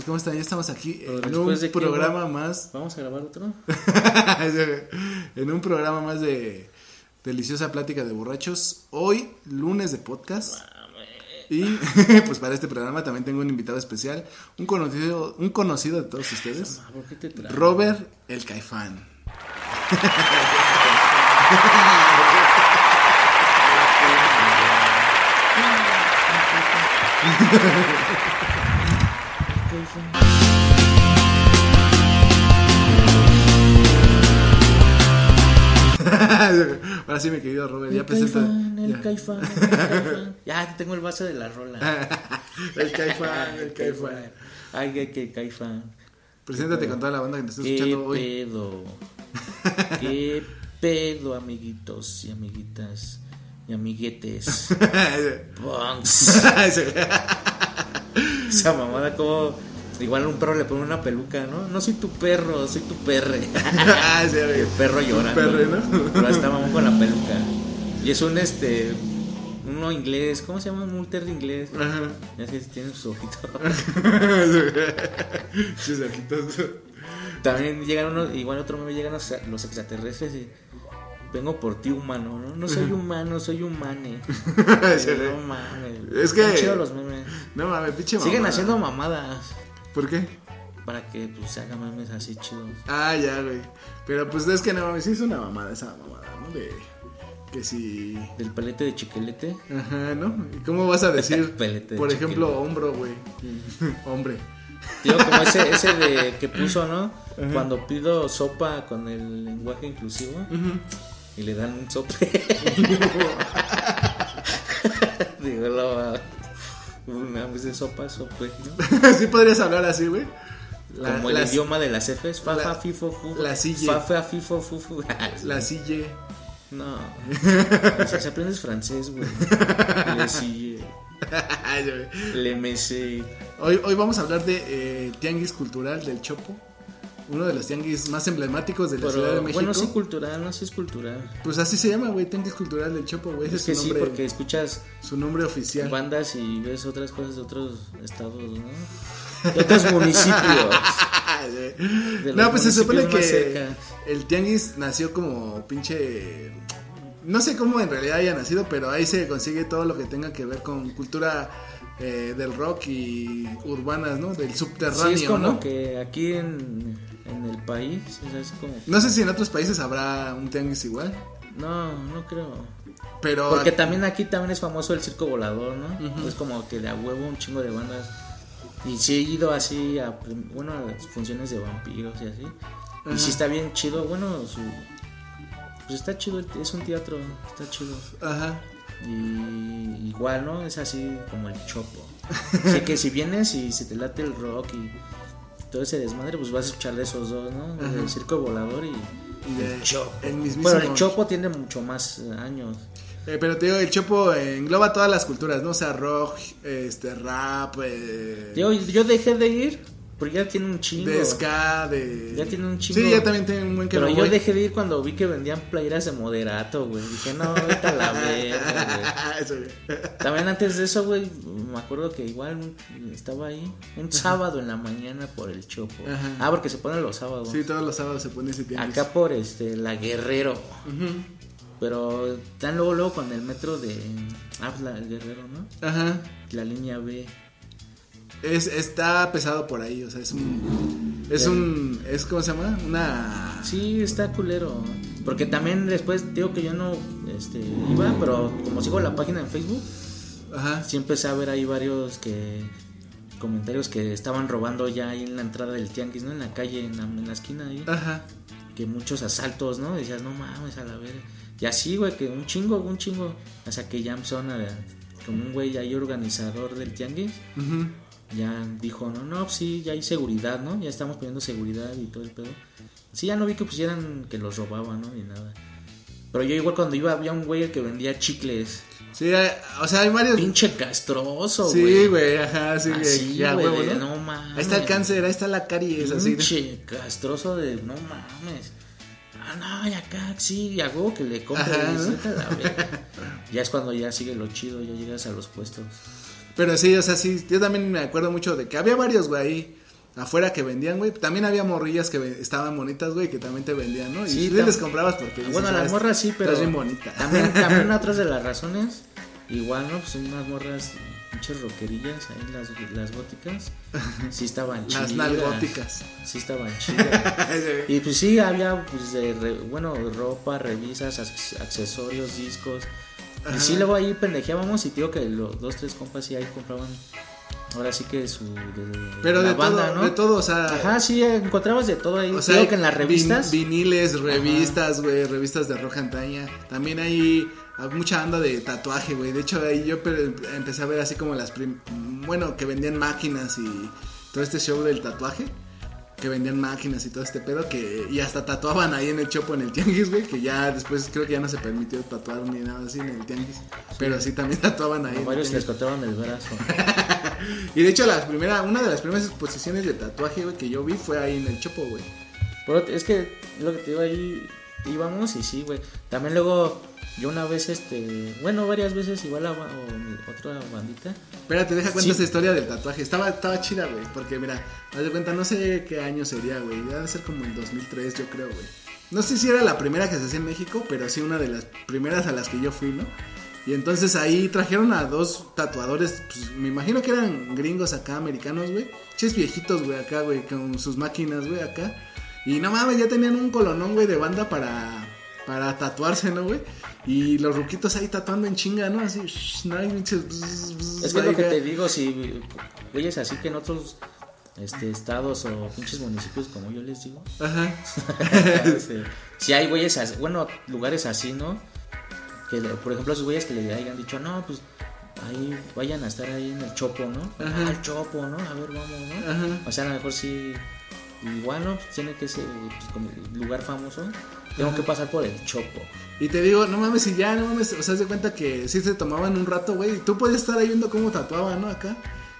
Muchachos? ¿Cómo están? Ya estamos aquí en un de programa más. ¿Vamos a grabar otro? en un programa más de deliciosa plática de borrachos. Hoy, lunes de podcast. Y pues para este programa también tengo un invitado especial, un conocido, un conocido de todos ustedes. Robert el Caifán. Ahora sí, mi querido Robert, ya El presenta. caifán, el ya. caifán, el caifán. Ya tengo el vaso de la rola. El Caifán, el Caifán. Ay, ay, que caifán. Preséntate con toda la banda que te está ¿Qué escuchando hoy. pedo? ¿Qué pedo, amiguitos y amiguitas y amiguetes? Punks. Esa mamada como... Igual a un perro le pone una peluca, ¿no? No soy tu perro, soy tu perre. Ah, sí. El perro llorando. perre, ¿no? Pero está mamón con la peluca. Y es un este. Uno inglés. ¿Cómo se llama? Un multer de inglés. Ajá. Ya sé si tiene sus ojitos. Sus ojitos. También llegan unos. Igual otro meme llegan los, los extraterrestres y. Vengo por ti, humano, ¿no? No soy humano, soy humane. Sí, no mames. Es que- chidos los memes. No mames, pinche mamá. Siguen haciendo mamadas. ¿Por qué? Para que pues se hagan memes así chidos. Ah, ya, güey. Pero pues es que no mames, es una mamada esa mamada, ¿no? De que si. Del palete de chiquelete. Ajá, ¿no? ¿Y cómo vas a decir, Pelete de por ejemplo, hombro, güey? Hombre. Tío, como ese, ese de que puso, ¿no? Cuando pido sopa con el lenguaje inclusivo y le dan un sope. Digo, lo una vez de sopa, sope, ¿no? sí podrías hablar así, güey. La- Como el idioma de las Fs, fa, la- fa, fifo, fu. la sille. Fa, fa, fifo, fu, fu. La silla. No. O sea, si aprendes francés, güey. Le güey. Le mese. Hoy, hoy vamos a hablar de eh, Tianguis Cultural del Chopo. Uno de los tianguis más emblemáticos de la Ciudad de México. bueno, sí cultural, no, sí es cultural. Pues así se llama, güey, Tianguis Cultural del Chopo, güey. Es es, que su sí, nombre, porque escuchas su nombre oficial. bandas y ves otras cosas de otros estados, ¿no? De otros municipios. De no, pues se supone que cerca. el tianguis nació como pinche... No sé cómo en realidad haya nacido, pero ahí se consigue todo lo que tenga que ver con cultura eh, del rock y urbanas, ¿no? Del Sí, subterráneo, es como ¿no? que aquí en, en el país, o sea, es como... No sé si en otros países habrá un tianguis igual, No, no creo. pero... Porque también aquí también es famoso el circo volador, ¿no? Es como que de a huevo un chingo de bandas. Y sí he ido así a, bueno, a las funciones de vampiros y así. Y sí está bien chido, bueno, su... Pues está chido, es un teatro, está chido. Ajá. Y igual, ¿no? Es así como el chopo. Así que si vienes y se te late el rock y todo ese desmadre, pues vas a escuchar de esos dos, ¿no? El circo volador y, Y el chopo. el mismísimo- Bueno, el chopo tiene mucho más años. Eh, pero te digo, el Chopo engloba todas las culturas, ¿no? O sea, rock, este, rap, eh, Yo, yo dejé de ir porque ya tiene un chingo. de ska, de... Ya tiene un chingo. Sí, ya también tiene un buen que Pero no yo voy. dejé de ir cuando vi que vendían playeras de moderato, güey. Dije, no, vete a la verga, Eso, güey. También antes de eso, güey, me acuerdo que igual estaba ahí un sábado en la mañana por el Chopo. Ajá. Ah, porque se ponen los sábados. Sí, todos los sábados se pone ese tianguis. Acá por este la Guerrero. Pero están luego luego con el metro de Habla el Guerrero, ¿no? Ajá. La línea B. es, está pesado por ahí, o sea, es un, es un, es, ¿cómo se llama? Una... Sí, está culero. Porque también después digo que yo no este, iba, pero como sigo la página en Facebook, Ajá. sí empecé a ver ahí varios que comentarios que estaban robando ya ahí en la entrada del tianguis, ¿no? En la calle, en la, en la esquina ahí. Ajá. Que muchos asaltos, ¿no? Decías, no mames, a la verga. Y así, güey, que un chingo, un chingo. O sea, que ya empezaron a... Como un güey ahí organizador del tianguis. ujú. Ya dijo, no, no, pues sí, ya hay seguridad, ¿no? Ya estamos poniendo seguridad y todo el pedo. Sí, ya no vi que pusieran que los robaban, ¿no? Ni nada. Pero yo igual cuando iba había un güey que vendía chicles. Sí, o sea, hay varios... Pinche castroso, güey. Sí, güey, ajá, sí. Así, ya, güey, huevo, ¿no? no mames. Ahí está el cáncer, ahí está la caries, así. ¿no? Pinche castroso de no mames. Ah, no, y acá sí, y a huevo que le compre. ¿no? ya es cuando ya sigue lo chido, ya llegas a los puestos. Pero sí, o sea, sí, yo también me acuerdo mucho de que había varios, güey, ahí afuera que vendían, güey. También había morrillas que estaban bonitas, güey, que también te vendían, ¿no? Y Sí, les comprabas porque... dices, bueno, "Ah, las morras sí, pero. Estás bien bonita. También, también otras de las razones. Igual, ¿no? Pues unas morras, pinches roquerillas ahí, las, las góticas. Sí estaban chidas. Las nalgóticas. Sí estaban chidas. Y pues sí, había, pues, de re- bueno, ropa, revisas, ac- accesorios, discos. Ajá. Y sí, luego ahí pendejeábamos y digo que los dos, tres compas sí ahí compraban. Ahora sí que su. De, Pero la de banda, todo, ¿no? de todo, o sea... Ajá, sí, encontrabas de todo ahí. O sea, hay que en las vin- revistas. viniles, revistas, güey, revistas de roja antaña. También hay mucha banda de tatuaje, güey. De hecho, ahí yo pe- empecé a ver así como las prim- bueno, que vendían máquinas y todo este show del tatuaje. Que vendían máquinas y todo este pedo que y hasta tatuaban ahí en el chopo en el tianguis, güey, que ya después creo que ya no se permitió tatuar ni nada así en el tianguis, pero sí también tatuaban ahí. Varios les cortaron el brazo. Y de hecho la primera una de las primeras exposiciones de tatuaje, güey, que yo vi fue ahí en el chopo, güey. Pero es que lo que te digo ahí íbamos y sí, güey. También luego yo una vez, este, bueno, varias veces igual a, o- otra bandita. Espérate, deja cuenta Sí. esta historia del tatuaje. Estaba, estaba chida, güey. Porque mira, haz de cuenta, no sé qué año sería, güey. Debe ser como el 2003, yo creo, güey. No sé si era la primera que se hacía en México, pero sí una de las primeras a las que yo fui, ¿no? Y entonces ahí trajeron a dos tatuadores, pues me imagino que eran gringos acá, americanos, güey. Ches viejitos, güey, acá, güey, con sus máquinas, güey, acá. Y no mames, ya tenían un colonón, güey, de banda para, para tatuarse, ¿no, güey? Y los ruquitos ahí tatuando en chinga, ¿no? Así, shh, no bzz, bzz, Es que es lo que te digo, si güeyes así que en otros este, estados o pinches municipios, como yo les digo, Ajá. este, si hay güeyes, así- bueno, lugares así, ¿no? Que, por ejemplo, esos güeyes que le hayan dicho, no, pues ahí vayan a estar ahí en el chopo, ¿no? Ajá. Ah, el chopo, ¿no? A ver, vamos, ¿no? Ajá. O sea, a lo mejor sí, igual, ¿no? Pues tiene que ser pues, como lugar famoso. Tengo que pasar por el chopo. Y te digo, no mames, y ya, no mames, o sea, de cuenta que sí se tomaban un rato, güey. Y tú podías estar ahí viendo cómo tatuaban, ¿no? Acá.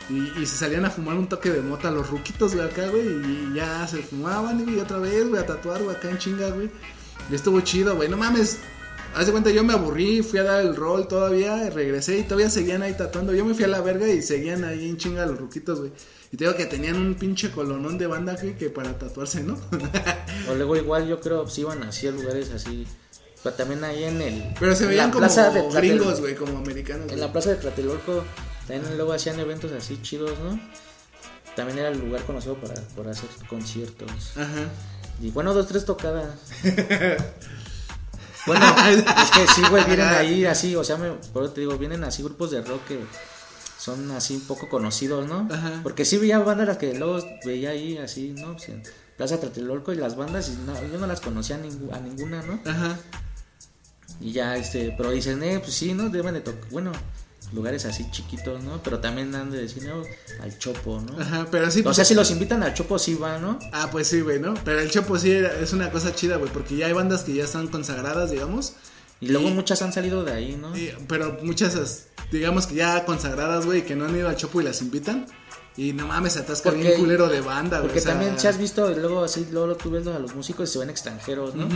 Y, y se salían a fumar un toque de mota los ruquitos, güey, acá, güey. Y ya se fumaban, y otra vez, güey, a tatuar, güey, acá en chinga, güey. Y estuvo chido, güey. No mames. Haz de cuenta, yo me aburrí, fui a dar el rol todavía, y regresé y todavía seguían ahí tatuando. Yo me fui a la verga y seguían ahí en chinga los ruquitos, güey. Y te digo que tenían un pinche colonón de banda, güey, que para tatuarse, ¿no? O luego igual yo creo si iban así a lugares así. Pero también ahí en el... Pero se veían como gringos, güey, como americanos. En la plaza de Tlatelolco también luego hacían eventos así chidos, ¿no? También era el lugar conocido para, por hacer conciertos. Ajá. Y bueno, dos, tres tocadas. Bueno, es que sí, güey, vienen ahí así, o sea, me, por eso te digo, vienen así grupos de rock que son así un poco conocidos, ¿no? Ajá. Porque sí veía bandas las que luego veía ahí así, ¿no? Pues en Plaza Tlatelolco y las bandas, y no, yo no las conocía a, ningú- a ninguna, ¿no? Ajá. Y ya, este, pero dicen, eh, pues sí, ¿no? Deben de tocar, bueno, lugares así chiquitos, ¿no? Pero también han de decir, no, al Chopo, ¿no? Ajá, pero sí. O pues- sea, si los invitan al Chopo, sí van, ¿no? Ah, pues sí, güey, ¿no? Pero el Chopo sí era- es una cosa chida, güey, porque ya hay bandas que ya están consagradas, digamos. Y luego muchas han salido de ahí, ¿no? pero muchas, as- digamos que ya consagradas, güey, que no han ido al Chopo y las invitan. Y no mames, se atasca Porque- bien culero de banda, güey. Porque o sea, también si has visto, luego así, luego tú ves a los músicos y se ven extranjeros, ¿no?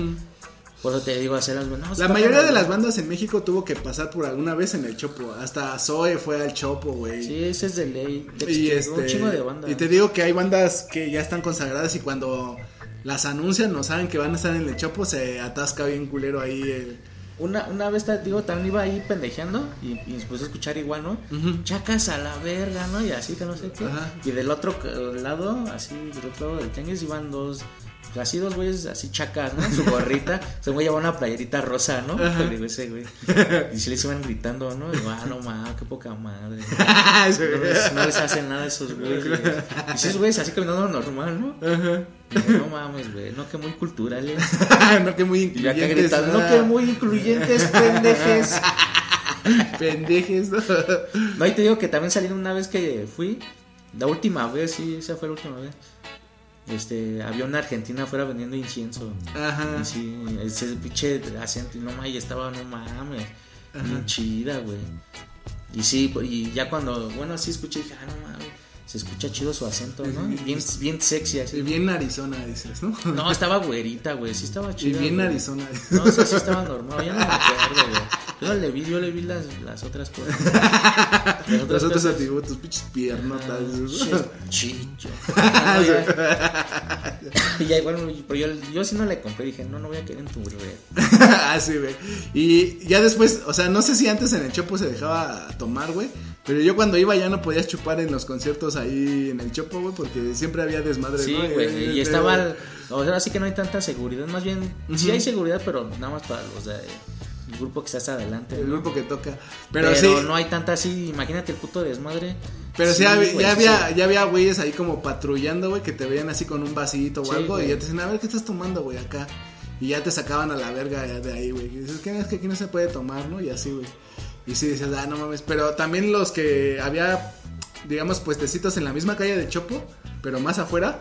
Por eso te digo, hacer algo, no, La mayoría de las bandas en México tuvo que pasar por alguna vez en el Chopo. Hasta Zoe fue al Chopo, güey. Sí, ese es de ley. De y este un chingo de y te digo que hay bandas que ya están consagradas y cuando las anuncian no saben que van a estar en el chopo se atasca bien culero ahí el, una, una vez, digo, también iba ahí pendejeando y, y después a escuchar igual, ¿no? Chacas a la verga, ¿no? Y así que no sé qué. Ajá. Y del otro lado, así, del otro lado del tianguis iban dos, pues, así dos güeyes así chacas, ¿no? Su gorrita. Ese güey llevaba una playerita rosa, ¿no? Le digo, ese güey. Y si les iban gritando, ¿no? Y digo, ah, no mames, qué poca madre. No les, no les hace nada a esos güeyes. Y esos güeyes así caminando normal, ¿no? Digo, no mames, güey, no que muy culturales. no, que muy incluyentes. no que muy incluyentes, pendejes. Pendejes, ¿no? No, y te digo que también salí una vez que fui, la última vez, sí, esa fue la última vez. Este, había una argentina afuera vendiendo incienso. Ajá. Y sí, ese pinche acento, y no mames, y estaba, no mames, bien chida, güey. Y sí, y ya cuando, bueno, sí escuché, dije, ah, no mames, se escucha chido su acento, ¿no? Bien, bien sexy Y así. bien Arizona, dices, ¿no? No, estaba güerita, güey, sí estaba Y chida. bien güey. Arizona. No, eso sí estaba normal, ya no me acuerdo, güey. Yo le vi, yo le vi las, las otras cosas. Las Los otros cosas. atributos, pinches piernotas. Ah, Chicho. Ah, ya. Y ya, bueno, pero yo, yo sí no le compré, dije, no, no voy a querer en tu red. ah, sí, güey. Y ya después, o sea, no sé si antes en el Chopo se dejaba tomar, güey. Pero yo cuando iba ya no podías chupar en los conciertos ahí en el Chopo, güey, porque siempre había desmadre, Sí, ¿no? güey, Eh, y eh, estaba, el- o sea, sí que no hay tanta seguridad, más bien, sí hay seguridad, pero nada más para los de, el grupo que está hasta adelante. El ¿no? grupo que toca. Pero, Pero, sí, no hay tanta así, imagínate el puto desmadre. pero sí, güey, ya sí, había, ya había güeyes ahí como patrullando, güey, que te veían así con un vasito o Sí, algo güey. y ya te dicen, a ver, ¿qué estás tomando, güey, acá? Y ya te sacaban a la verga de ahí, güey. Y dices, ¿qué es que aquí no se puede tomar, no? Y así, güey. Y sí dices, ah, no mames. Pero también los que había, digamos, puestecitos en la misma calle de Chopo, pero más afuera.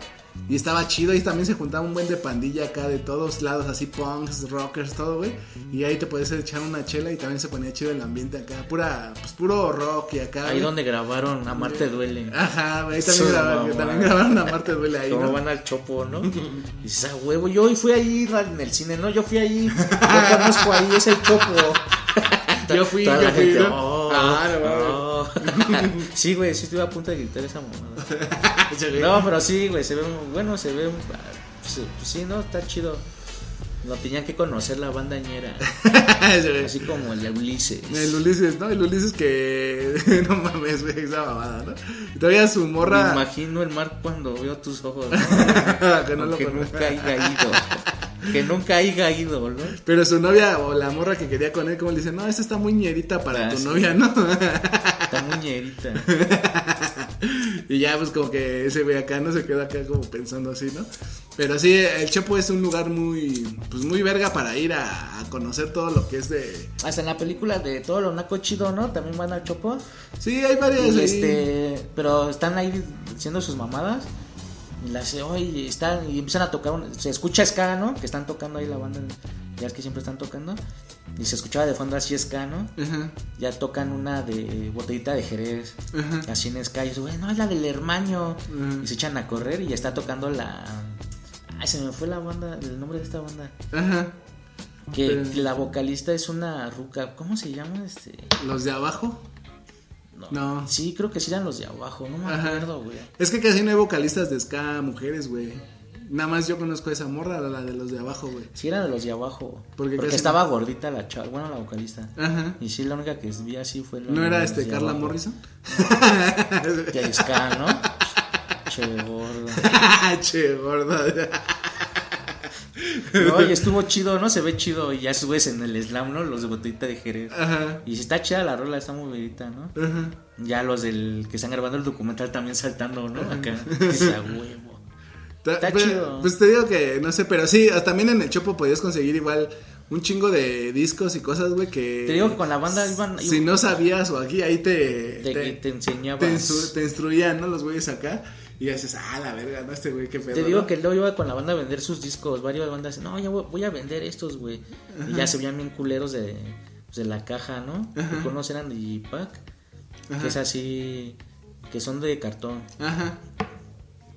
Y estaba chido, y también se juntaba un buen de pandilla acá de todos lados, así punks, rockers, todo, güey. Y ahí te podías echar una chela y también se ponía chido el ambiente acá. Pura, pues puro rock y acá. Ahí güey. donde grabaron Amarte Duele. Ajá, güey, ahí también, grabaron, también grabaron a Marte Duele ahí, Como ¿no? van al chopo, ¿no? Y dices, ah, huevo, yo hoy fui ahí en el cine, ¿no? Yo fui ahí, yo conozco ahí, es el chopo. Yo fui, Toda yo la fui, gente, ¿no? "Oh, Ah, no mames. oh". sí, güey, sí estuve a punto de gritar esa mamada. No, pero sí, güey, se ve, muy- bueno, se ve, pues, pues sí, ¿no? Está chido. No tenían que conocer la bandañera, así como el de Ulises. El Ulises, ¿no? El Ulises que. no mames, güey, esa mamada, ¿no? Y todavía su Me morra. imagino el mar cuando veo tus ojos, ¿no? que no lo nunca haya ido. Que nunca haya ido, ¿no? Pero su novia o la morra que quería con él, como le dice, no, esta está muy ñerita para Ah, tu sí. novia, ¿no? Está muñerita. y ya, pues como que ese güey acá no se queda acá como pensando así, ¿no? Pero sí, el Chopo es un lugar muy, pues muy verga para ir a, a conocer todo lo que es de. Hasta en la película de todo lo naco chido, ¿no? También van al Chopo. Sí, hay varias. Y ahí. este, pero están ahí haciendo sus mamadas. Y las oye, están y empiezan a tocar, un- se escucha ska, ¿no? Que están tocando ahí la banda, ya es que siempre están tocando. Y se escuchaba de fondo así ska, ¿no? Ajá, Ya tocan una de botellita de Jerez, así en ska. Y güey, no, es la del hermano. Y se echan a correr y ya está tocando la. Ay, se me fue la banda, el nombre de esta banda. Ajá. Que, que la vocalista es una ruca. ¿Cómo se llama? Este. Los de abajo. No. No. Sí, creo que sí eran los de abajo. No me Ajá. acuerdo, güey. Es que casi no hay vocalistas de ska mujeres, güey. Nada más yo conozco a esa morra, la de los de abajo, güey. Sí, era de los de abajo. Porque estaba gordita la chava. Bueno, la vocalista. Ajá. Y sí, la única que vi así fue la ¿No era este Carla abajo. Morrison? De ska, ¿no? che gordo. che, gorda. No, y estuvo chido, ¿no? Se ve chido. Y ya subes en el slam, ¿no? Los de botellita de Jerez. Ajá. Y si está chida la rola, está muy bonita, ¿no? Ajá. Ya los del que están grabando el documental también saltando, ¿no? Acá. Esa huevo. Está pues, chido. Pues te digo que, no sé, pero sí, hasta también en el Chopo podías conseguir igual un chingo de discos y cosas, güey, que... Te digo que con la banda iban. Si no sabías o aquí, ahí te... Te, te, te, enseñaba. te te instruían, ¿no? Los güeyes acá. Y dices, ah, la verga, ¿no? Este güey, qué pedo. Te digo ¿no? que luego iba con la banda a vender sus discos. Varias bandas, no, ya voy, voy a vender estos, güey. Y ya se veían bien culeros de, pues, de la caja, ¿no? Que conocen eran Digipack. Que es así, que son de cartón. Ajá.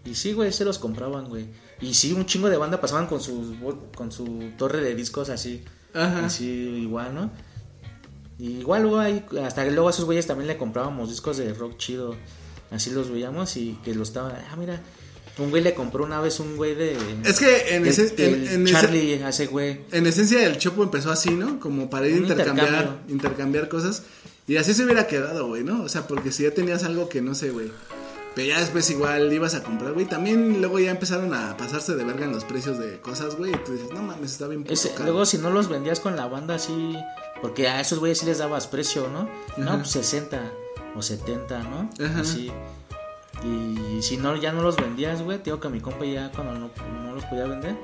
Y sí, güey, se los compraban, güey. Y sí, un chingo de banda pasaban con bo- con su torre de discos así. Ajá. Así igual, ¿no? Y igual luego hay, hasta luego a esos güeyes también le comprábamos discos de rock chido. Así los veíamos y que los estaban, ah, mira. Un güey le compró una vez un güey de. Es que en, del- ese, en, del en ese- Charlie, ese güey. en esencia el Chopo empezó así, ¿no? Como para ir a intercambiar, intercambio. intercambiar cosas. Y así se hubiera quedado, güey, ¿no? O sea, porque si ya tenías algo que no sé, güey. Pero ya después igual ibas a comprar, güey. También luego ya empezaron a pasarse de verga en los precios de cosas, güey. Y tú dices, no mames, está bien Ese- luego, si no los vendías con la banda así. Porque a esos güeyes sí les dabas precio, ¿no? No, Ajá. pues 60 o 70, ¿no? Ajá. Así. Y si no, ya no los vendías, güey. Te digo que mi compa ya cuando no, no los podía vender.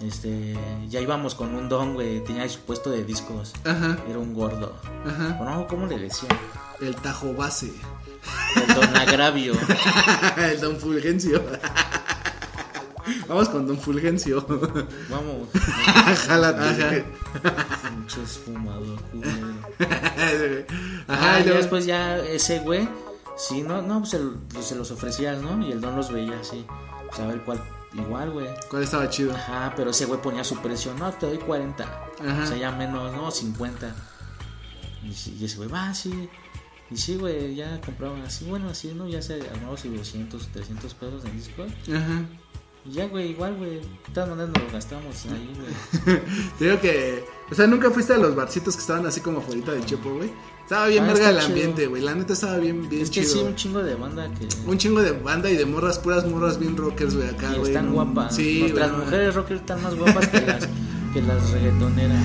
Este, ya íbamos con un don, güey. Tenía su puesto de discos. Ajá, Era un gordo. ajá. O no, ¿cómo le decía? El tajo base. El don agravio. el don Fulgencio. Vamos con don Fulgencio. Vamos. Jálate. Pinches fumador, culero. Ajá, y luego- después ya ese güey, sí, no, no, pues el- pues se los ofrecías, ¿no? Y el don los veía así. Pues a ver cuál, igual, güey. ¿Cuál estaba chido? Ajá, pero ese güey ponía su precio, no, te doy 40. Ajá. O sea, ya menos, no, 50. Y, sí, y ese güey, va, sí. Y sí, güey, ya compraban así, bueno, así, ¿no? Ya se armaba sus 200, 300 pesos en discos. Ajá. Y ya, güey, igual, güey. De todas maneras nos lo gastamos ahí, güey. Te digo que, o sea, nunca fuiste a los barcitos que estaban así como afuera del Chepo, güey. Estaba bien Ah, verga está el ambiente, güey. La neta estaba bien, bien Es que chido. sí, güey. un chingo de banda que. Un chingo de banda y de morras, puras morras bien rockers, güey, acá, güey. están no- guapas. Sí, Nuestras güey. mujeres rockers están más guapas que las, que las reggaetoneras.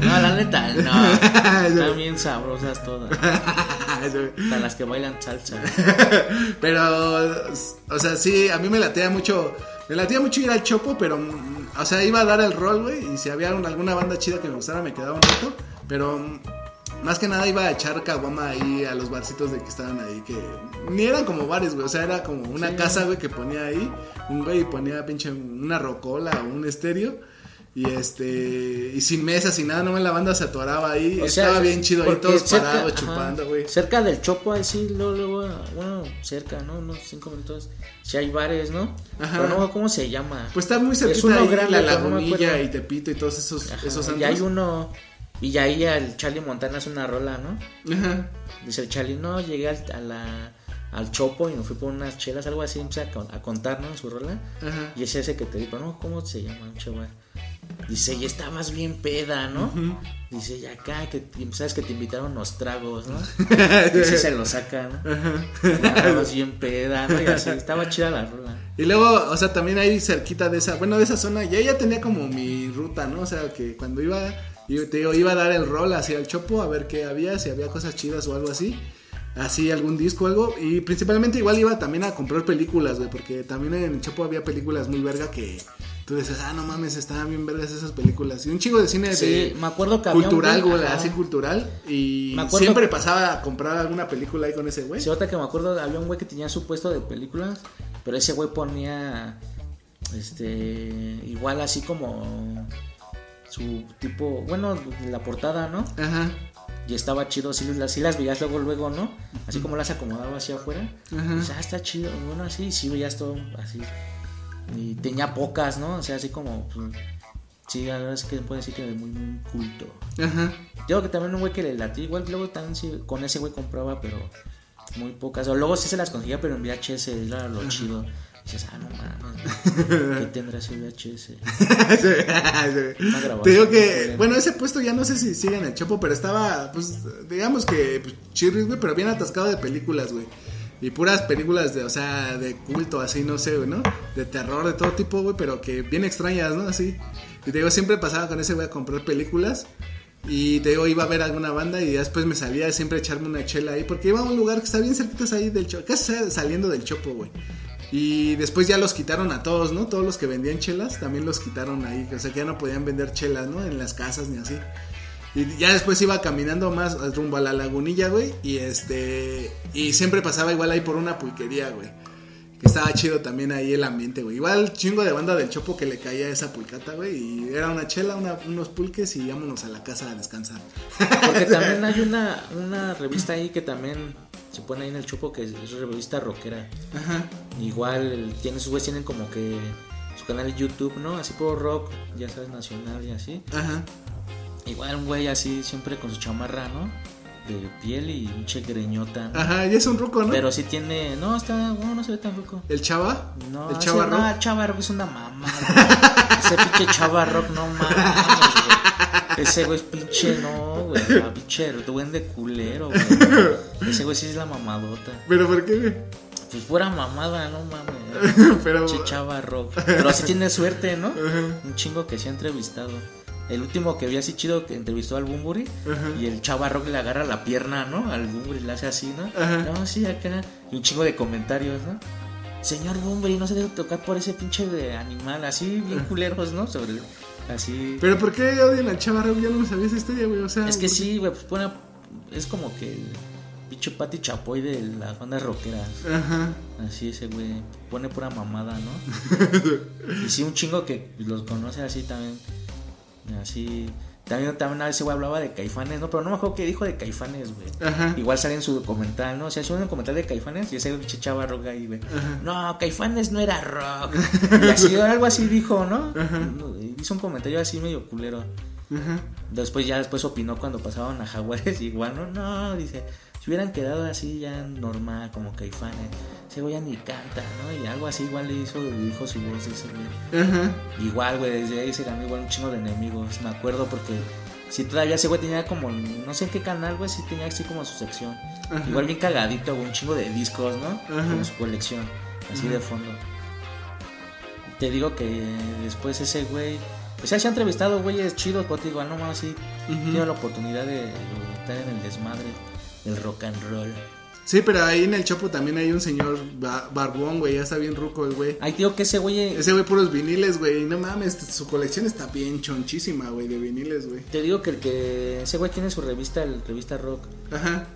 No, la neta, no. Están bien sabrosas todas. Hasta las que bailan salsa. Pero, o sea, sí, a mí me latea mucho. Me latea mucho ir al Chopo, pero, o sea, iba a dar el rol, güey. Y si había un- alguna banda chida que me gustara, me quedaba un rato. Pero, más que nada iba a echar caguama ahí a los barcitos de que estaban ahí. Que ni eran como bares, güey. O sea, era como una Sí. casa, güey, que ponía ahí. Un güey ponía pinche una rocola o un estéreo. Y este, y sin mesas, sin nada, nomás la banda se atoraba ahí. O sea, Estaba bien chido ahí, todos cerca- parados, ajá, chupando, güey. Cerca del Chopo, ahí sí, luego, luego, bueno, cerca, ¿no? Unos cinco minutos. Si hay bares, ¿no? Ajá. Pero no, ¿cómo se llama? Pues está muy Es uno ahí, grande, la no lagunilla acuerdo. y Tepito y todos esos, Ajá, esos y hay uno. Y ahí al Charlie Montana es una rola, ¿no? Ajá. Dice el Charlie, no, llegué al, a la, al Chopo y me fui por unas chelas, algo así, empecé a, a contar, ¿no? En su rola. Ajá. Y es ese que te digo, no, ¿cómo se llama? un chaval? Dice, y estabas bien peda, ¿no? Dice, y acá, que sabes que te invitaron los tragos, ¿no? Y así se lo sacan, ¿no? Estabas bien peda, ¿no? Y así, estaba chida la rola. Y luego, o sea, también ahí cerquita de esa, bueno, de esa zona, ya ya tenía como mi ruta, ¿no? O sea, que cuando iba, yo te digo, iba a dar el rol hacia el Chopo a ver qué había, si había cosas chidas o algo así. Así, algún disco algo. Y principalmente igual iba también a comprar películas, güey, porque también en el Chopo había películas muy verga que tú dices, ah, no mames, estaban bien vergas esas películas. Y un chingo de cine Sí, de... me acuerdo que cultural, güey, así cultural. Y Me acuerdo- siempre pasaba a comprar alguna película ahí con ese güey. Sí, ahorita que me acuerdo, había un güey que tenía su puesto de películas, pero ese güey ponía, este, igual así como su tipo, bueno, la portada, ¿no? Ajá. Y estaba chido, sí, las, sí las veías luego, luego, ¿no? Así como las acomodaba hacia afuera. Ajá. Y dices, ah, está chido, bueno, así, sí veías todo así. Y tenía pocas, ¿no? O sea, así como, pues, sí, la verdad es que puede decir que muy, muy culto. Ajá. Digo que también un güey que le latía, igual luego también sí, con ese güey compraba, pero muy pocas. O luego sí se las conseguía, pero en VHS era lo chido. dices, ah, no mames, ¿qué tendrá ese VHS? Te digo que, bueno, ese puesto ya no sé si sigue en el Chopo, pero estaba, pues, digamos que pues, chirris, güey, pero bien atascado de películas, güey. Y puras películas de, o sea, de culto, así, no sé, ¿no? De terror, de todo tipo, güey, pero que bien extrañas, ¿no? Así. Y te digo, siempre pasaba con ese güey a comprar películas. Y te digo, iba a ver alguna banda y después me salía siempre a echarme una chela ahí, porque iba a un lugar que está bien cerquitas ahí del Chopo, casi saliendo del Chopo, güey. Y después ya los quitaron a todos, ¿no? Todos los que vendían chelas también los quitaron ahí. O sea que ya no podían vender chelas, ¿no? En las casas ni así. Y ya después iba caminando más rumbo a la lagunilla, güey. Y este. Y siempre pasaba igual ahí por una pulquería, güey. Que estaba chido también ahí el ambiente, güey. Igual chingo de banda del chopo que le caía esa pulcata, güey. Y era una chela, una- unos pulques y vámonos a la casa a descansar. Porque también hay una, una revista ahí que también se pone ahí en el chupo que es revista rockera. Ajá. Igual tiene sus güeyes tienen como que su canal de YouTube, ¿no? Así por rock, ya sabes, nacional y así. Ajá. Igual un güey así siempre con su chamarra, ¿no? de piel y pinche greñota. Ajá, y es un ruco, ¿no? Pero sí tiene. No, está. No, no se ve tan ruco. ¿El chava? No, ¿El chava no, rock? el Chava Rock es una mamada. ese pinche Chava Rock, no mames. Ese güey es pinche, no, güey. Pinche duende culero, güey. Ese güey sí es la mamadota. ¿Pero por qué, güey? Pues pura mamada, no mames. Pero... Pinche Chava Rock. Pero sí tiene suerte, ¿no? Un chingo que se ha entrevistado. El último que vi así chido que entrevistó al Bumburi y el Chava Rock le agarra la pierna, ¿no? Al Bumburi le hace así, ¿no? Ajá. No, sí, acá. Y un chingo de comentarios, ¿no? Señor Bumburi, no se debe tocar por ese pinche de animal, así bien culeros, ¿no? Sobre así. ¿Pero por qué odian al chava rock? Yo no me sabía esa historia, güey. O sea... Es que sí, güey, pues pone. Es como que el pinche Pati Chapoy de las bandas rockeras. Ajá. Así ese güey pone pura mamada, ¿no? y sí, un chingo que los conoce así también. Así. También, también a veces güey hablaba de caifanes, ¿no? Pero no me acuerdo qué dijo de caifanes, güey. Ajá. Igual sale en su documental, ¿no? O sea, sube un documental de caifanes y ese pinche chava rock ahí, güey. No, caifanes no era rock. Y así, algo así dijo, ¿no? Hizo un comentario así medio culero. Ajá. Después ya después opinó cuando pasaban a Jaguares igual, no, no, dice, si hubieran quedado así ya normal como caifanes, ese güey ya ni canta, ¿no? Y algo así igual le hizo, dijo su voz ese güey. Ajá. Igual, güey, desde ahí se ganó igual un chingo de enemigos, me acuerdo porque si todavía ese güey tenía como, no sé en qué canal, güey, sí tenía así como su sección. Ajá. Igual bien cagadito, un chingo de discos, ¿no? Ajá. Como su colección, así de fondo. Te digo que después ese güey, pues ya se ha entrevistado güeyes chidos, pero te digo, ah, no más, sí, tiene la oportunidad de, de estar en el desmadre del rock and roll. Sí, pero ahí en el Chopo también hay un señor ba- barbón, güey. Ya está bien ruco el güey. Ay, tío, que ese güey, Ese güey puros viniles, güey. No mames, su colección está bien chonchísima, güey, de viniles, güey. te digo que el que, ese güey tiene su revista, el revista rock. Ajá,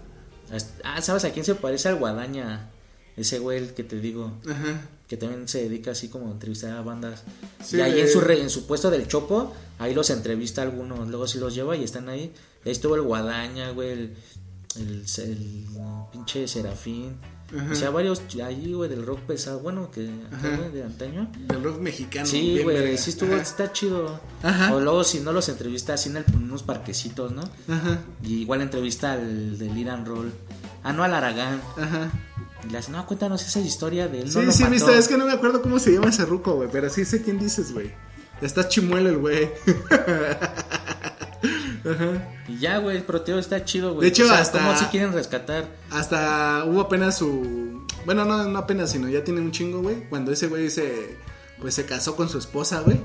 Ah, ¿sabes a quién se parece al Guadaña? Ese güey el que te digo, ajá. que también se dedica así como a entrevistar a bandas. Sí, y ahí en su, re- en su puesto del Chopo, ahí los entrevista a algunos, luego sí los lleva y están ahí. Ahí estuvo el Guadaña, güey, el, el, el pinche Serafín. O sea, varios ahí, güey, del rock pesado, bueno, que acá, güey, de antaño. Del rock mexicano. Sí, güey, verga. sí estuvo, Ajá, está chido. Ajá. O luego si no los entrevista así en, el- unos parquecitos, ¿no? Ajá, Y igual entrevista al del Iran Roll. Ah, no, al Aragán. ajá. Y le hace, no, cuéntanos esa historia de él. Sí, no sí, mató". viste, es que no me acuerdo cómo se llama ese ruco, güey. Pero sí sé quién dices, güey. Está chimuelo el güey. Y ya, güey, pero tío, está chido, güey. De hecho, O sea, hasta- ¿Cómo si quieren rescatar? Hasta hubo apenas su. Bueno, no, no apenas, sino ya tiene un chingo, güey. Cuando ese güey se. Pues se casó con su esposa, güey.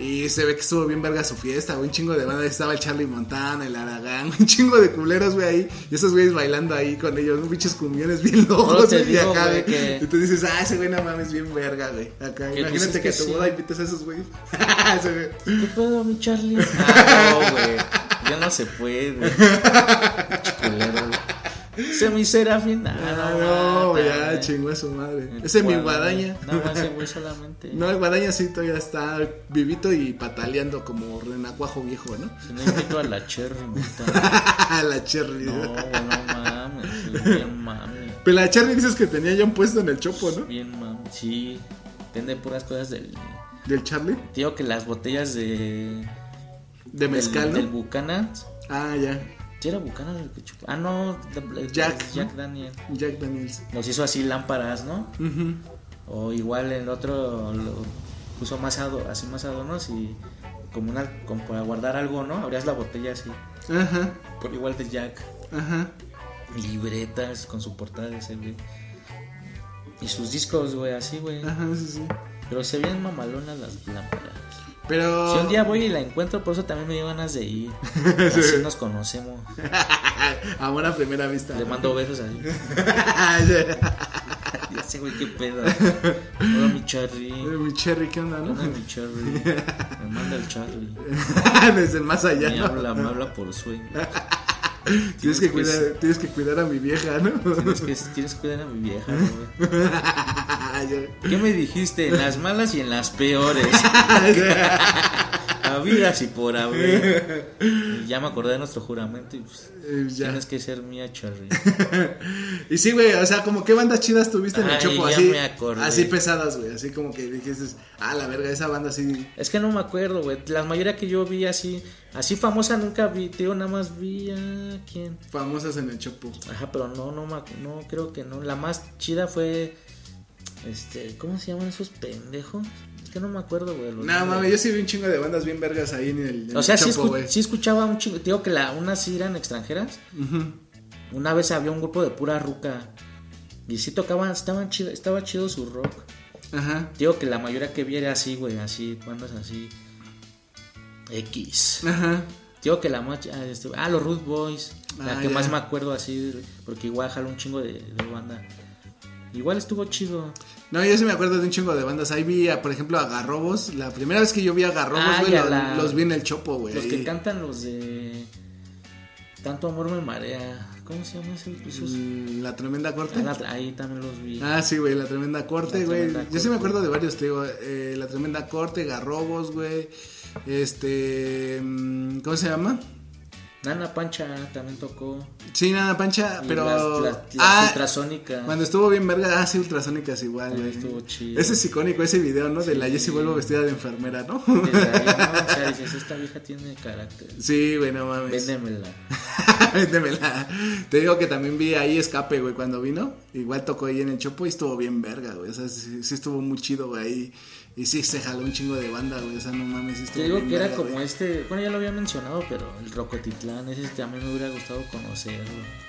Y se ve que estuvo bien verga su fiesta, güey. Un chingo de banda. Estaba el Charlie Montana, el Aragán. Un chingo de culeros, güey, ahí. Y esos güeyes bailando ahí con ellos. Un pinches cumbiones bien locos, güey. y digo, acá, güey, que- Y tú dices, ah, ese güey no mames, bien verga, güey. Acá. Imagínate que, tu sí. boda invites a esos güeyes. Güey. ¿Qué pedo, mi Charlie? Ah, no, güey. Ya no se puede. Culero, güey. Ese mi Serafín. Ah, no, ya chingó a su madre. El Ese es mi Guadaña. No, ese güey solamente. No, el guadaña sí todavía está vivito y pataleando como renacuajo viejo, ¿no? Si no invito a la Cherry, mata. la Cherry. No, no mames. Bien mami. Pero la Cherry dices que tenía ya un puesto en el chopo, ¿no? Bien mami. Sí. Vende puras cosas del. Del Charlie. Tío, que las botellas de. De mezcal, del, del ¿no? Ah, ya. ¿Sí era Buchanan el que chupó? Ah, no. Jack, Jack ¿no? Daniel. Jack Daniels. Nos hizo así lámparas, ¿no? Ujú. O igual el otro lo puso más ado- así más adornos y como una como para guardar algo, ¿no? Abrías la botella así. Ajá, Por igual de Jack. ajá. Libretas con su portada de ese, güey. Y sus discos, güey, así, güey. Ajá, sí, sí. Pero se ven mamalonas las lámparas. Pero. Si un día voy y la encuentro, por eso también me dio ganas de ir. Así nos conocemos. Amor a primera vista. Le mando besos ahí. Ya sé, güey, qué pedo. Hola, mi Charlie. Mi Cherry, ¿qué onda, Hola, no? mi Charlie. Me manda el Charlie. Desde el más allá, Me ¿no? habla, me habla por sueño. Tienes que, que- cuidar, tienes que cuidar a mi vieja, ¿no? Tienes que, tienes que cuidar a mi vieja, güey. ¿Qué me dijiste? En las malas y en las peores. Habidas y por haber. Y ya me acordé de nuestro juramento y pues, Eh, ya. tienes que ser mía, Cherry. Y sí, güey, o sea, como qué bandas chidas tuviste en el Chopo, así, me acordé. así pesadas, güey, así como que dijiste, ah, la verga, esa banda así. Es que no me acuerdo, güey. La mayoría que yo vi así, así famosa nunca vi. Tío, nada más vi a quién. famosas en el Chopo. Ajá, pero no, no, no, creo que no. La más chida fue, este, ¿cómo se llaman esos pendejos? Es que no me acuerdo, güey. No, nombres. mames, yo sí vi un chingo de bandas bien vergas ahí en el, en O sea, el sí, Chopo, escu- güey. sí escuchaba un chingo. Digo que la, unas sí eran extranjeras. Ujú. Una vez había un grupo de pura ruca. Y sí tocaban, estaban chido, estaba chido su rock. Ajá. Digo que la mayoría que vi era así, güey, así, bandas así. X. Ajá. Digo que la más. ah, este, ah, los Root Boys. La Ah, que ya. más me acuerdo así. Porque igual jaló un chingo de, de banda. Igual estuvo chido. No, yo sí me acuerdo de un chingo de bandas. Ahí vi, a, por ejemplo, a Garrobos. La primera vez que yo vi a Garrobos, Ah, güey, la- los vi en el Chopo, güey. Los que cantan los de. Tanto amor me marea. ¿Cómo se llama ese? esos? Mm, La tremenda corte. Ah, la- Ahí también los vi. Ah, sí, güey, la tremenda corte, La güey. Tremenda Yo sí me acuerdo de varios, te digo. eh, la tremenda corte, Garrobos, güey. Este. mm, ¿Cómo se llama? Nana Pancha también tocó. Sí, nada, Pancha, Y pero. Las, las- las ah, ultrasónicas. cuando estuvo bien verga, ah, sí, ultrasónicas igual, güey. estuvo chido. Ese es icónico, ese video, ¿no? De la Sí. Jessie vuelvo vestida de enfermera, ¿no? Desde ahí, ¿no? O sea, dices, esta vieja tiene carácter. sí, güey, no mames. Véndemela. Te digo que también vi ahí Escape, güey, cuando vino. Igual tocó ahí en el Chopo y estuvo bien verga, güey. O sea, sí, sí estuvo muy chido, güey, ahí. Y sí, se jaló un chingo de banda, güey. O sea, no mames, sí Te digo que era como güey. este, bueno ya lo había mencionado, pero el Rocotitlán, ese también me hubiera gustado conocerlo.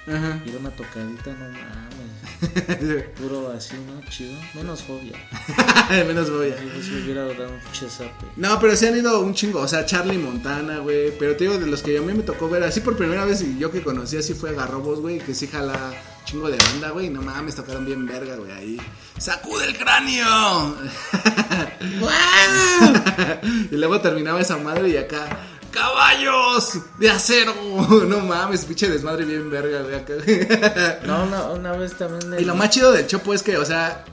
Ajá. Ir a una tocadita, no mames. Puro así, ¿no? Chido. Menos fobia. Menos voy a. Yo sí hubiera dado un pinche zape. No, pero se han ido un chingo, o sea, Charlie Montana, güey. Pero te digo, de los que a mí me tocó ver así por primera vez y yo que conocí así fue Garrobos, güey, que sí jala chingo de banda, güey. No mames, tocaron bien verga, güey, ahí. ¡Sacude el cráneo! y luego terminaba esa madre y acá. ¡Caballos! ¡De acero! No mames, pinche desmadre bien verga, güey, acá. No, una, una vez también. Y lo más chido del Chopo es que, o sea,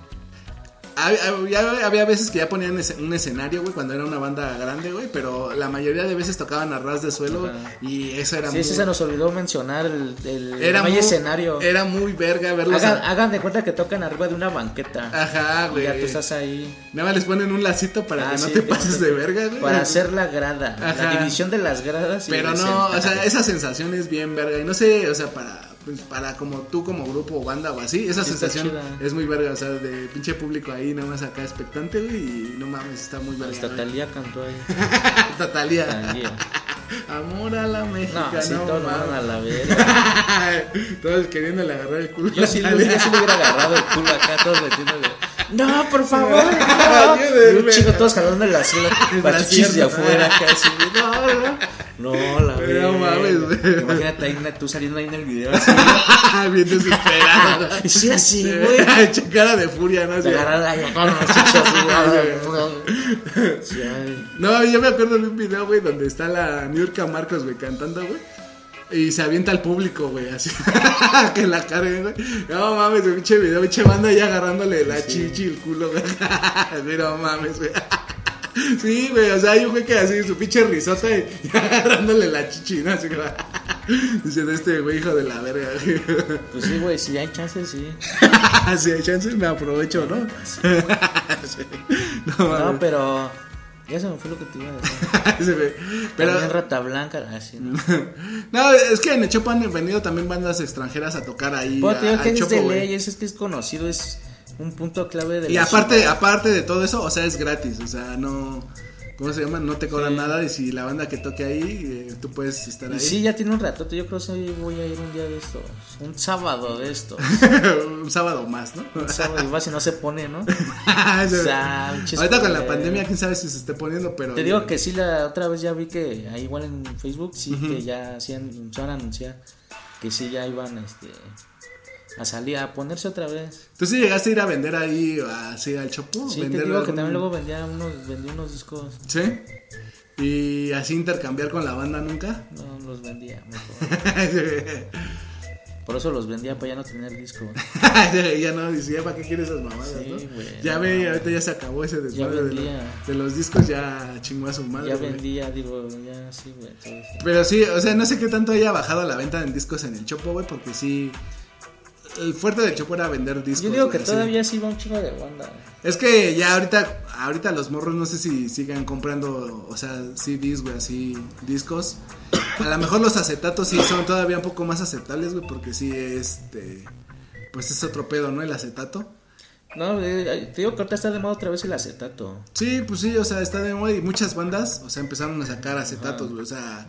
había, había- había veces que ya ponían un escenario, güey, cuando era una banda grande, güey, pero la mayoría de veces tocaban a ras de suelo Ajá. y eso era Sí, muy... sí se nos olvidó mencionar el, el era muy, escenario. Era muy verga verlos. Hagan, a- hagan de cuenta que tocan arriba de una banqueta. Ajá, güey. ya tú estás ahí. Nada más les ponen un lacito para Ah, que no sí, te pases de verga, güey. Para hacer la grada. Ajá. La división de las gradas. y Pero no, o sea, esa sensación es bien verga. Y no sé, o sea, para, pues, para como tú como grupo o banda o así, esa está sensación chida. es muy verga. O sea, de pinche público ahí, nada más acá expectante, güey. Y no mames, está muy verga. Hasta. Talía cantó ahí. Tatalía. Talía. Amor a la mexicana. No, sí, todos mames. van a la verga. Todos queriéndole agarrar el culo. Yo sí, yo sí le hubiera agarrado el culo acá, todos metiéndole. No, por favor, no. Un chico todos jalando la silla, El pachichis de afuera casi. No, no. No, la Pero no mames, güey. Imagínate ahí, tú saliendo ahí en el video así. Bien desesperado. Y sí, así, güey. Echa cara de furia, ¿no? Agarran ahí. No, yo me acuerdo de un video, güey, donde está la Niurka Marcos, güey, cantando, güey. Y se avienta al público, güey, así. que la carguen, güey. No mames, güey, pinche video, pinche banda ahí agarrándole la chichi y el culo, güey. Güey, no mames, güey. Sí, güey, o sea, hay un güey que así, su pinche risota y, y agarrándole la chichi, ¿no? Así como. Diciendo este güey, hijo de la verga, güey. Pues sí, güey, si hay chances, sí. Si hay chance, me aprovecho, ¿no? Sí. No, No, pero. Ya se me fue lo que te iba a decir. Pero. Pero. Rata Blanca, así, ¿no? No, es que en el Chopo han venido también bandas extranjeras a tocar ahí. Digo a- que es Chopo, de ley, es, es que es conocido, es un punto clave de Y la aparte, ciudad. aparte de todo eso, o sea, es gratis, o sea, no, ¿cómo se llama? No te cobran Sí. nada y si la banda que toque ahí, eh, tú puedes estar Y ahí. sí, ya tiene un ratote, yo creo que voy a ir un día de estos, un sábado de estos. Un sábado más, ¿no? Un sábado igual si no se pone, ¿no? O sea, un chiste. Ahorita con la pandemia, quién sabe si se esté poniendo, pero... Te digo que sí, la otra vez ya vi que ahí igual en Facebook, sí, que ya hacían, empezaron a anunciar que sí ya iban este, a salir, a ponerse otra vez. ¿Tú sí llegaste a ir a vender ahí, así al Chopo? Sí, te digo que también luego vendía unos, vendía unos discos, ¿Sí? Y así intercambiar con la banda nunca. no los vendía mejor. Por eso los vendía para ya no tener disco. ya no, dice, ya para qué quieres esas mamadas, Sí, ¿no? güey, ya ve, no. ahorita ya se acabó ese desmadre de, lo- vendía. de los discos, ya chingó a su madre. ya vendía, digo, ya sí, güey. Pero sí, o sea, no sé qué tanto haya bajado la venta en discos en el Chopo, güey, porque sí. El fuerte del Chopo era vender discos. Yo digo que así. todavía sí va un chingo de banda. Es que ya ahorita, ahorita los morros no sé si sigan comprando, o sea, CDs, güey, así, discos. A lo mejor los acetatos sí son todavía un poco más aceptables, güey, porque sí, este, pues es otro pedo, ¿no? El acetato. No, eh, te digo que ahorita está de moda otra vez el acetato. Sí, pues sí, o sea, está de moda y muchas bandas, o sea, empezaron a sacar acetatos, güey, o sea,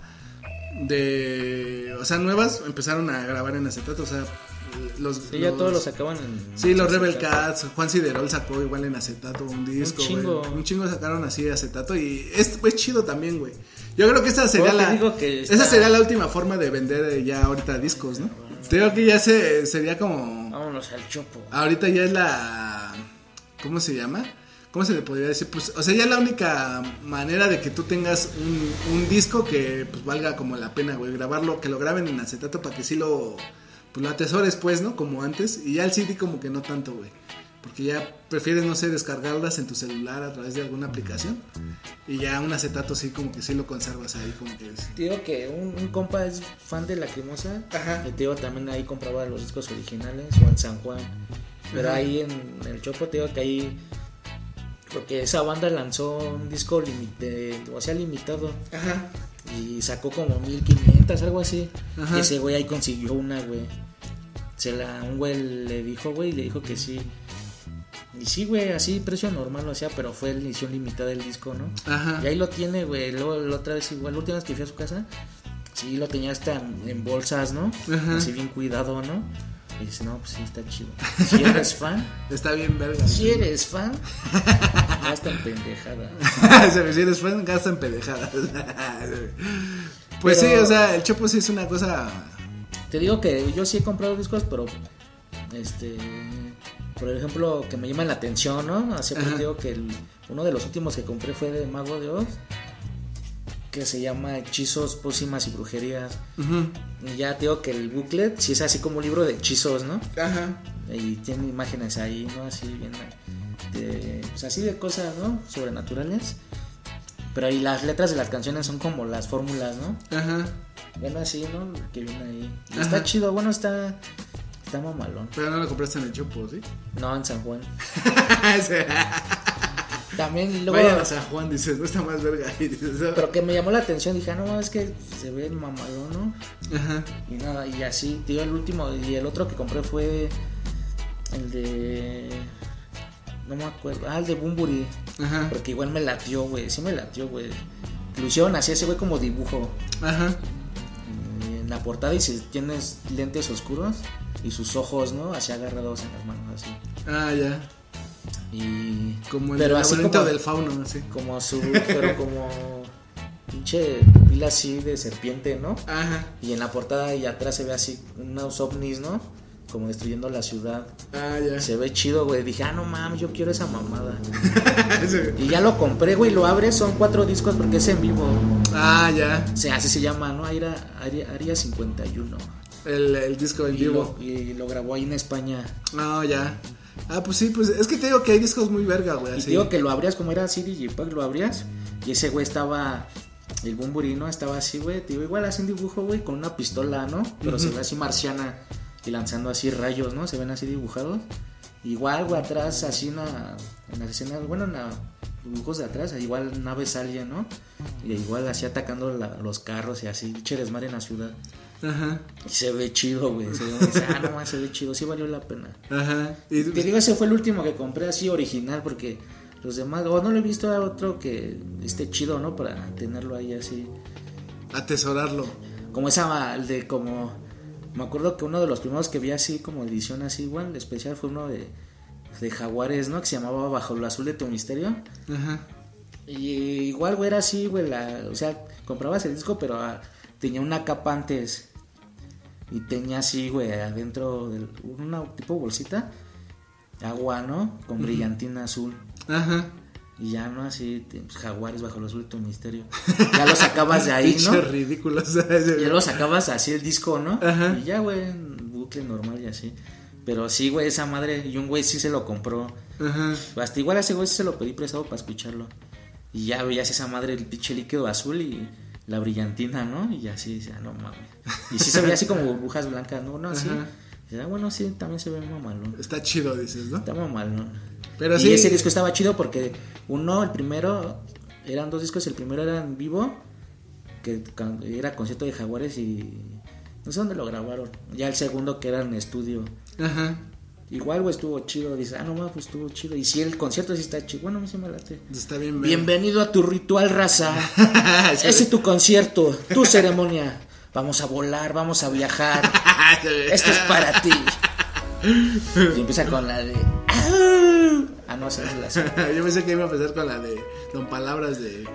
de, o sea, nuevas empezaron a grabar en acetato, o sea, los... Sí, ya los- todos lo sacaban en. Sí, los Rebel. Cats, Juan Siderol sacó igual en acetato un disco, Un chingo. Un chingo sacaron así de acetato y es, es chido también, güey. Yo creo que esa sería la esa sería la última forma de vender eh, ya ahorita discos, ¿no? Digo que ya se sería como Vámonos al chopo. ahorita ya es la ¿cómo se llama? ¿Cómo se le podría decir? Pues, o sea, ya la única manera de que tú tengas un, un disco que pues valga como la pena, güey, grabarlo, que lo graben en acetato para que sí lo, pues lo atesores, pues, ¿no? Como antes. Y ya el CD como que no tanto, güey. Porque ya prefieres, no sé, descargarlas en tu celular a través de alguna aplicación. Y ya un acetato sí como que sí lo conservas ahí, como que es. Te digo que un, un compa es fan de Lacrimosa. Ajá. Y te digo también ahí compraba los discos originales o en San Juan. Pero Ajá. ahí en el Chopo te digo que ahí. Porque esa banda lanzó un disco limite, o sea, limitado. Ajá. Y sacó como 1500, algo así. Ajá. Y ese güey ahí consiguió una, güey. Se la, un güey le dijo, güey, le dijo que sí. Y sí, güey, así, precio normal lo hacía, pero fue la edición limitada del disco, ¿no? Ajá. Y ahí lo tiene, güey. Luego la otra vez, igual, la última vez que fui a su casa, sí lo tenía hasta en, en bolsas, ¿no? Ajá. Así bien cuidado, ¿no? Y dice, no, pues sí, está chido. Si eres fan, Está bien verga. si eres fan, gasta en pendejada. si eres fan, gasta en pendejadas. pues Pero- sí, o sea, el Chopo sí es una cosa. Te digo que yo sí he comprado discos, pero este por ejemplo, que me llaman la atención, ¿no? Hace poco digo que el- uno de los últimos que compré fue de Mago de Oz, que se llama Hechizos, Pócimas y Brujerías. Ujú. Y ya te digo que el booklet sí es así como un libro de hechizos, ¿no? Ajá. Y tiene imágenes ahí, ¿no? Así bien, de, pues así de cosas, ¿no? Sobrenaturales. Pero ahí las letras de las canciones son como las fórmulas, ¿no? Ajá. Bueno, así, ¿no? Que viene ahí. Ajá. está chido, bueno, está, está mamalón. Pero no lo compraste en el Chopo, ¿sí? No, en San Juan. También luego... Vayan a San Juan, dices, no está más verga ahí. Dices. Pero que me llamó la atención, dije, ah, no, es que se ve mamalón, ¿no? Ajá. Y nada, y así, tío, el último, y el otro que compré fue el de... No me acuerdo, ah, el de Bumburi. Ajá. Porque igual me latió, güey, sí me latió, güey. Lo hicieron así, ese güey como dibujo. Ajá. En la portada y si tienes lentes oscuros y sus ojos, ¿no? Así agarrados en las manos, así. Ah, ya. Y... Como el pero así como, del fauno, así. como su... Pero como... Pinche pila así de serpiente, ¿no? Ajá. Y en la portada y atrás se ve así unos ovnis, ¿no? Como destruyendo la ciudad. Ah, ya. Se ve chido, güey. Dije, ah, no mames, yo quiero esa mamada. Y ya lo compré, güey. Lo abres, son cuatro discos porque es en vivo. Ah, ya. O sea, así se llama, ¿no? Aria, Aria, Aria 51. El, el disco en vivo. lo, y lo grabó ahí en España. No, ya. Ah, pues sí, pues es que te digo que hay discos muy verga, güey. Y Así. te digo que lo abrías como era así Digipack, lo abrías. Y ese güey estaba. El Bumburino estaba así, güey. Te digo, igual así en dibujo, güey, con una pistola, ¿no? Pero se ve así marciana y lanzando así rayos, ¿no? Se ven así dibujados. Igual, güey, atrás, así en, la- en las escenas, bueno, en la- dibujos de atrás, igual naves alien, ¿no? Y igual así atacando la- los carros y así, che desmadre en la ciudad. Ajá. Y se ve chido, güey. Se ve, ah, no más, se ve chido, sí valió la pena. Ajá. Y, Te digo, ese fue el último que compré así original porque los demás, o no lo he visto a otro que esté chido, ¿no? Para tenerlo ahí así. atesorarlo. Como esa, el de como, me acuerdo que uno de los primeros que vi así como edición así igual, especial fue uno de, de Jaguares, ¿no? Que se llamaba Bajo lo Azul de tu Misterio. Ajá. Y igual, güey, era así, güey, la, o sea, comprabas el disco, pero ah, tenía una capa antes. Y tenía así, güey, adentro de una tipo bolsita, agua, ¿no? Con brillantina azul. Ajá. Y ya, ¿no? Así, pues, jaguares bajo de tu misterio. Ya lo sacabas de ahí, ¿no? Ridículo. Ya lo sacabas así el disco, ¿no? Ajá. Y ya, güey, bu- bucle normal y así. Pero sí, güey, esa madre, y un güey sí se lo compró. Ajá. Hasta igual a ese güey sí se lo pedí prestado para escucharlo. Y ya veías esa madre, el pinche líquido azul y la brillantina, ¿no? Y así, decía, no mames. Y sí se veía así como burbujas blancas, ¿no? No, sí. Ajá. Y decía, bueno, sí, también se ve mamalón. Está chido, dices, ¿no? Está mamalón. Pero y sí. ese disco estaba chido porque uno, el primero, eran dos discos, el primero era en vivo, que era concierto de Jaguares y no sé dónde lo grabaron. Ya el segundo que era en estudio. Ajá. Igual, güey, estuvo chido. Dice, ah, no, pues estuvo chido. Y si el concierto sí está chido, bueno, a mí se me late. Está bien. Bienvenido a tu ritual, raza. Sí. Ese es tu concierto, tu ceremonia. Vamos a volar, vamos a viajar. Esto es para ti. Y empieza con la de. Ah, no, esa es la Yo pensé que iba a empezar con la de Don Palabras de.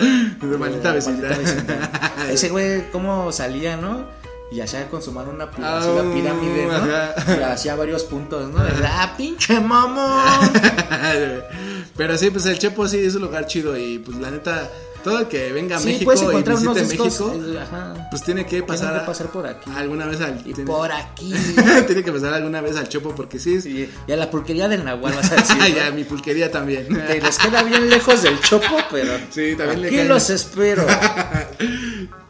de maldita vecindad. Ese güey, cómo salía, ¿no? Y hacía con su mano una pirámide, ¿no? ajá. Y hacía varios puntos, ¿no? De, ¡Ah, pinche mamón! Pero sí, pues el Chepo sí es un lugar chido y pues la neta, todo el que venga a Sí, México puedes y encontrar unos visite discos. México, eh, ajá. pues tiene que pasar, a- que pasar por aquí. alguna vez al Y tiene, por aquí. tiene que pasar alguna vez al Chepo porque sí, es- Y, y a la pulquería del Nahual vas a decir. ¿no? ya mi pulquería también. Que les queda bien lejos del chopo, pero. Sí, también le aquí caen. los espero.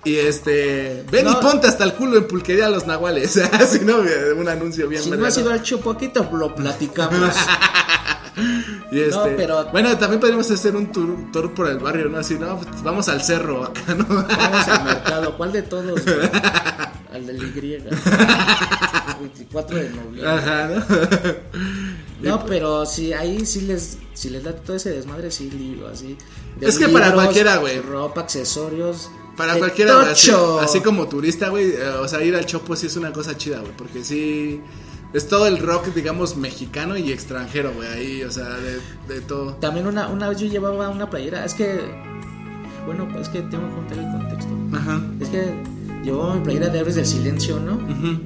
Y este, ven y ponte hasta el culo en pulquería a los nahuales. Así no, un anuncio bien Si no has ido al chopo, aquí te lo platicamos. Y este, No, pero- bueno, también podríamos hacer un tour, tour por el barrio, ¿no? Así, no, pues, vamos al cerro acá, ¿no? Vamos al mercado. ¿Cuál de todos? güey? Al del Y. 24 de noviembre. Ajá, ¿no? No, pero si ahí sí les, si les da todo ese desmadre, sí, libro, así. de Es que para cualquiera, güey. Ropa, accesorios. Para cualquiera, así como turista, güey, eh, o sea, ir al Chopo sí es una cosa chida, güey, porque sí es todo el rock, digamos, mexicano y extranjero, güey, ahí, o sea, de, de todo. También una, una vez yo llevaba una playera. Es que. Bueno, es que tengo que contar el contexto. Ajá. Es que llevaba mi playera de Héroes del Silencio, ¿no? Ujú.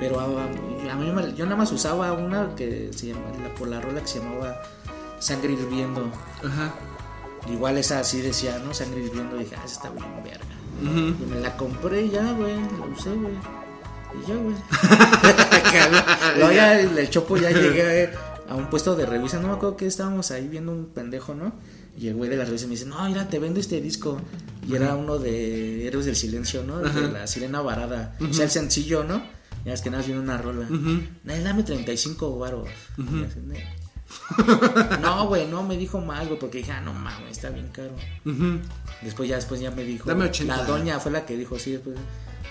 Pero a, a mí me- yo nada más usaba una que se llama, la, por la rola que se llamaba Sangre Hirviendo. Ajá. Igual esa así decía, ¿no? Sangre Hirviendo. Dije, ah, esa está bien verga. Ujú. Y me la compré ya, güey. La usé, güey. Y ya, güey. Luego ya el, el chopo ya llegué a un puesto de revista. No me acuerdo que estábamos ahí viendo un pendejo, ¿no? Y el güey de la revista me dice, no, mira, te vendo este disco. Y era uno de Héroes del Silencio, ¿no? De la Sirena Varada. O sea, el sencillo, ¿no? Ya es que nada más viene una rola. Ujú. "Nah, Dame 35 varos. No, güey, no me dijo mal, güey, porque dije, ah, no mames, está bien caro. Después ya después ya me dijo. Dame 80. La doña fue la que dijo, sí, después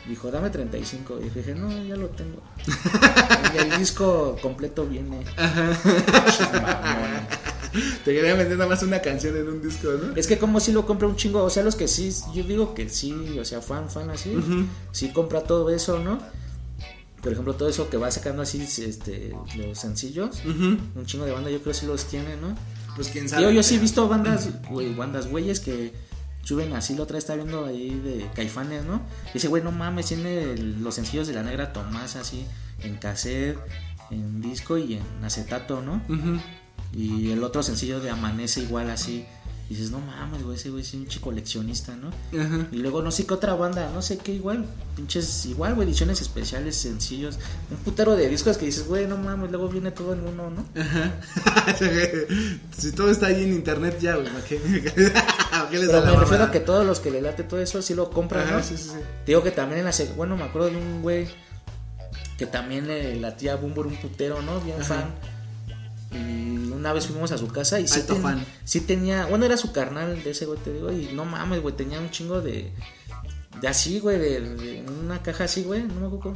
dijo, dame 35. Y dije, no, ya lo tengo. y el disco completo viene. Te quería vender nada más una canción en un disco, ¿no? Es que como si lo compra un chingo, o sea, los que sí, yo digo que sí, o sea, fan, fan así, Ujú. sí compra todo eso, ¿no? Por ejemplo, todo eso que va sacando así, este, los sencillos, un chingo de banda yo creo que sí los tiene, ¿no? Pues quién sabe. Yo, yo sí he visto bandas, güey, bandas güeyes que suben así, la otra vez estaba viendo ahí de Caifanes, ¿no? Ese güey, no mames, tiene los sencillos de la negra Tomás así, en cassette, en disco y en acetato, ¿no? Ujú. Y el otro sencillo de Amanece igual así. Y dices, no mames, güey, ese güey es un pinche coleccionista, ¿no? Ajá. Y luego no sé qué otra banda, no sé qué igual, pinches igual, güey, ediciones especiales, sencillos, un putero de discos que dices, güey, no mames, luego viene todo en uno, ¿no? Ajá. si todo está ahí en internet ya, güey, ¿para qué? ¿Para qué les Pero da la me refiero a que todos los que le late todo eso sí lo compran, Ajá, ¿no? sí, sí, sí. Te Digo que también en la bueno, me acuerdo de un güey que también le latía a Bumbur un putero, ¿no? Bien Ajá. fan. Y una vez fuimos a su casa y sí, ten- sí tenía, bueno, era su carnal de ese güey, te digo, y no mames, güey, tenía un chingo de, de así, güey, de, de una caja así, güey, no me acuerdo,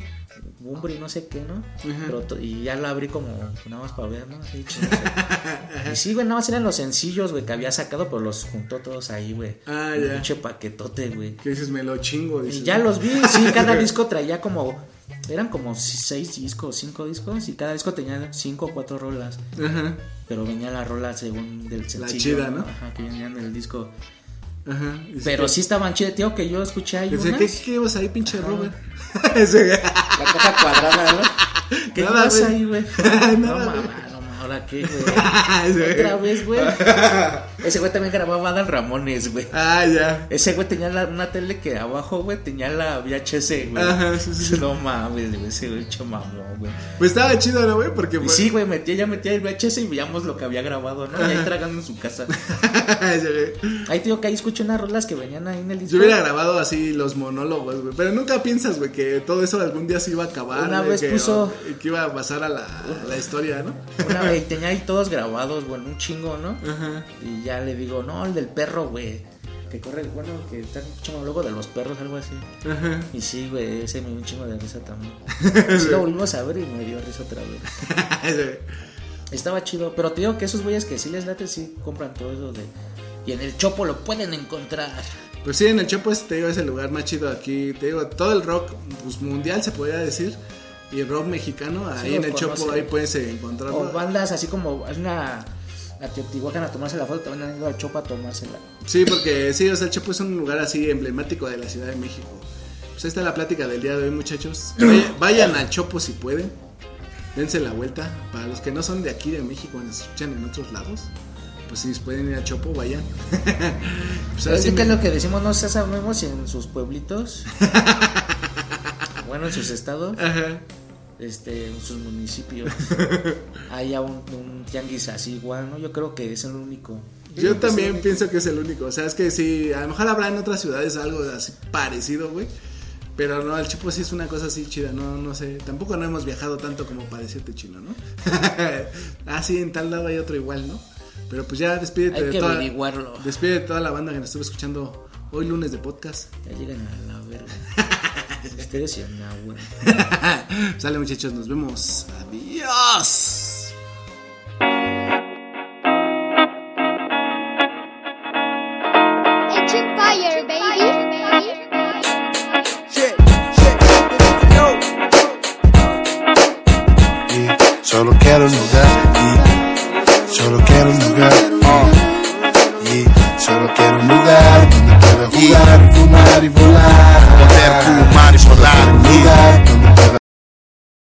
y no sé qué, ¿no? Pero y ya la abrí como nada más para ver, ¿no? Así, y sí, güey, nada más eran los sencillos, güey, que había sacado, pero los juntó todos ahí, güey. Ah, Un ya. pinche paquetote, güey. Que dices, me lo chingo. Dices, Y ya los vi, sí, cada disco traía como. Eran como seis discos, cinco discos, y cada disco tenía cinco o cuatro rolas. Ajá. Pero venía la rola según del sencillo. chida, ¿no? Ajá, que venían en el disco. Ajá. Pero sí. sí estaban chidas, tío, que yo escuché ahí Dice, unas. ¿qué, ¿qué llevas ahí, pinche Robert? Ese- La caja cuadrada, ¿no? ¿Qué pasa ahí, güey? No, mamá. ¿Ahora qué, güey? Otra vez, güey. Ese güey también grababa Adal Ramones, güey. Ah, ya. Ese güey tenía la- una tele que abajo, güey, tenía la VHS, güey. Ajá, sí, sí. No mames, güey, ese güey hecho mamón, güey. Pues estaba chido, ¿no, güey? Porque pues, sí, güey, metía, ya metía el VHS y veíamos lo que había grabado, ¿no? Y ahí tragando en su casa. Ahí, tío, que ahí escuché unas rolas que venían ahí en el disco. Yo hubiera grabado así los monólogos, güey. Pero nunca piensas, güey, que todo eso algún día se iba a acabar. Una vez que, puso- y que iba a pasar a la, a la historia, ¿no? Una vez tenía ahí todos grabados, güey, un chingo, ¿no? Ajá. Y ya le digo, no, el del perro, güey. Que corre, bueno, que está chingo luego de los perros, algo así. Ajá. Y sí, güey, ese me dio un chingo de risa también. Sí, lo volvimos a ver y me dio risa otra vez. Estaba chido, pero te digo que esos güeyes que sí les late, sí compran todo eso de. Y en el Chopo lo pueden encontrar. Pues sí, en el Chopo es, te digo, es el lugar más chido aquí. Te digo, todo el rock pues, mundial se podría decir. Y el rock mexicano, ahí Sí, en el Chopo, conocen. ahí puedes encontrarlo. O bandas así como. Hay una. A Teotihuacán a tomarse la foto, también han ido al Chopo a tomársela. Sí, porque sí, o sea, el Chopo es un lugar así emblemático de la Ciudad de México. Pues ahí está la plática del día de hoy, muchachos. Vaya- Vayan al Chopo si pueden. Dense la vuelta. Para los que no son de aquí de México, nos escuchan en otros lados. Pues si pueden ir al Chopo, vayan. pues ahora Así sí que me- es lo que decimos, no sabemos si en sus pueblitos. bueno, en sus estados. Ajá. Este, en sus municipios haya un, un tianguis así igual, ¿no? Yo creo que es el único. Yo también pienso que es el único. O sea, es que sí, a lo mejor habrá en otras ciudades algo así parecido, güey. Pero no, el Chopo sí es una cosa así chida, no, no sé. Tampoco no hemos viajado tanto como para decirte chino, ¿no? ah, sí, en tal lado hay otro igual, ¿no? Pero pues ya despídete Hay de que toda, averiguarlo. despide de toda la banda que nos estuvo escuchando hoy lunes de podcast. Ya llegan a la verga. Ustedes y a güey. Sale muchachos, nos vemos. Adiós.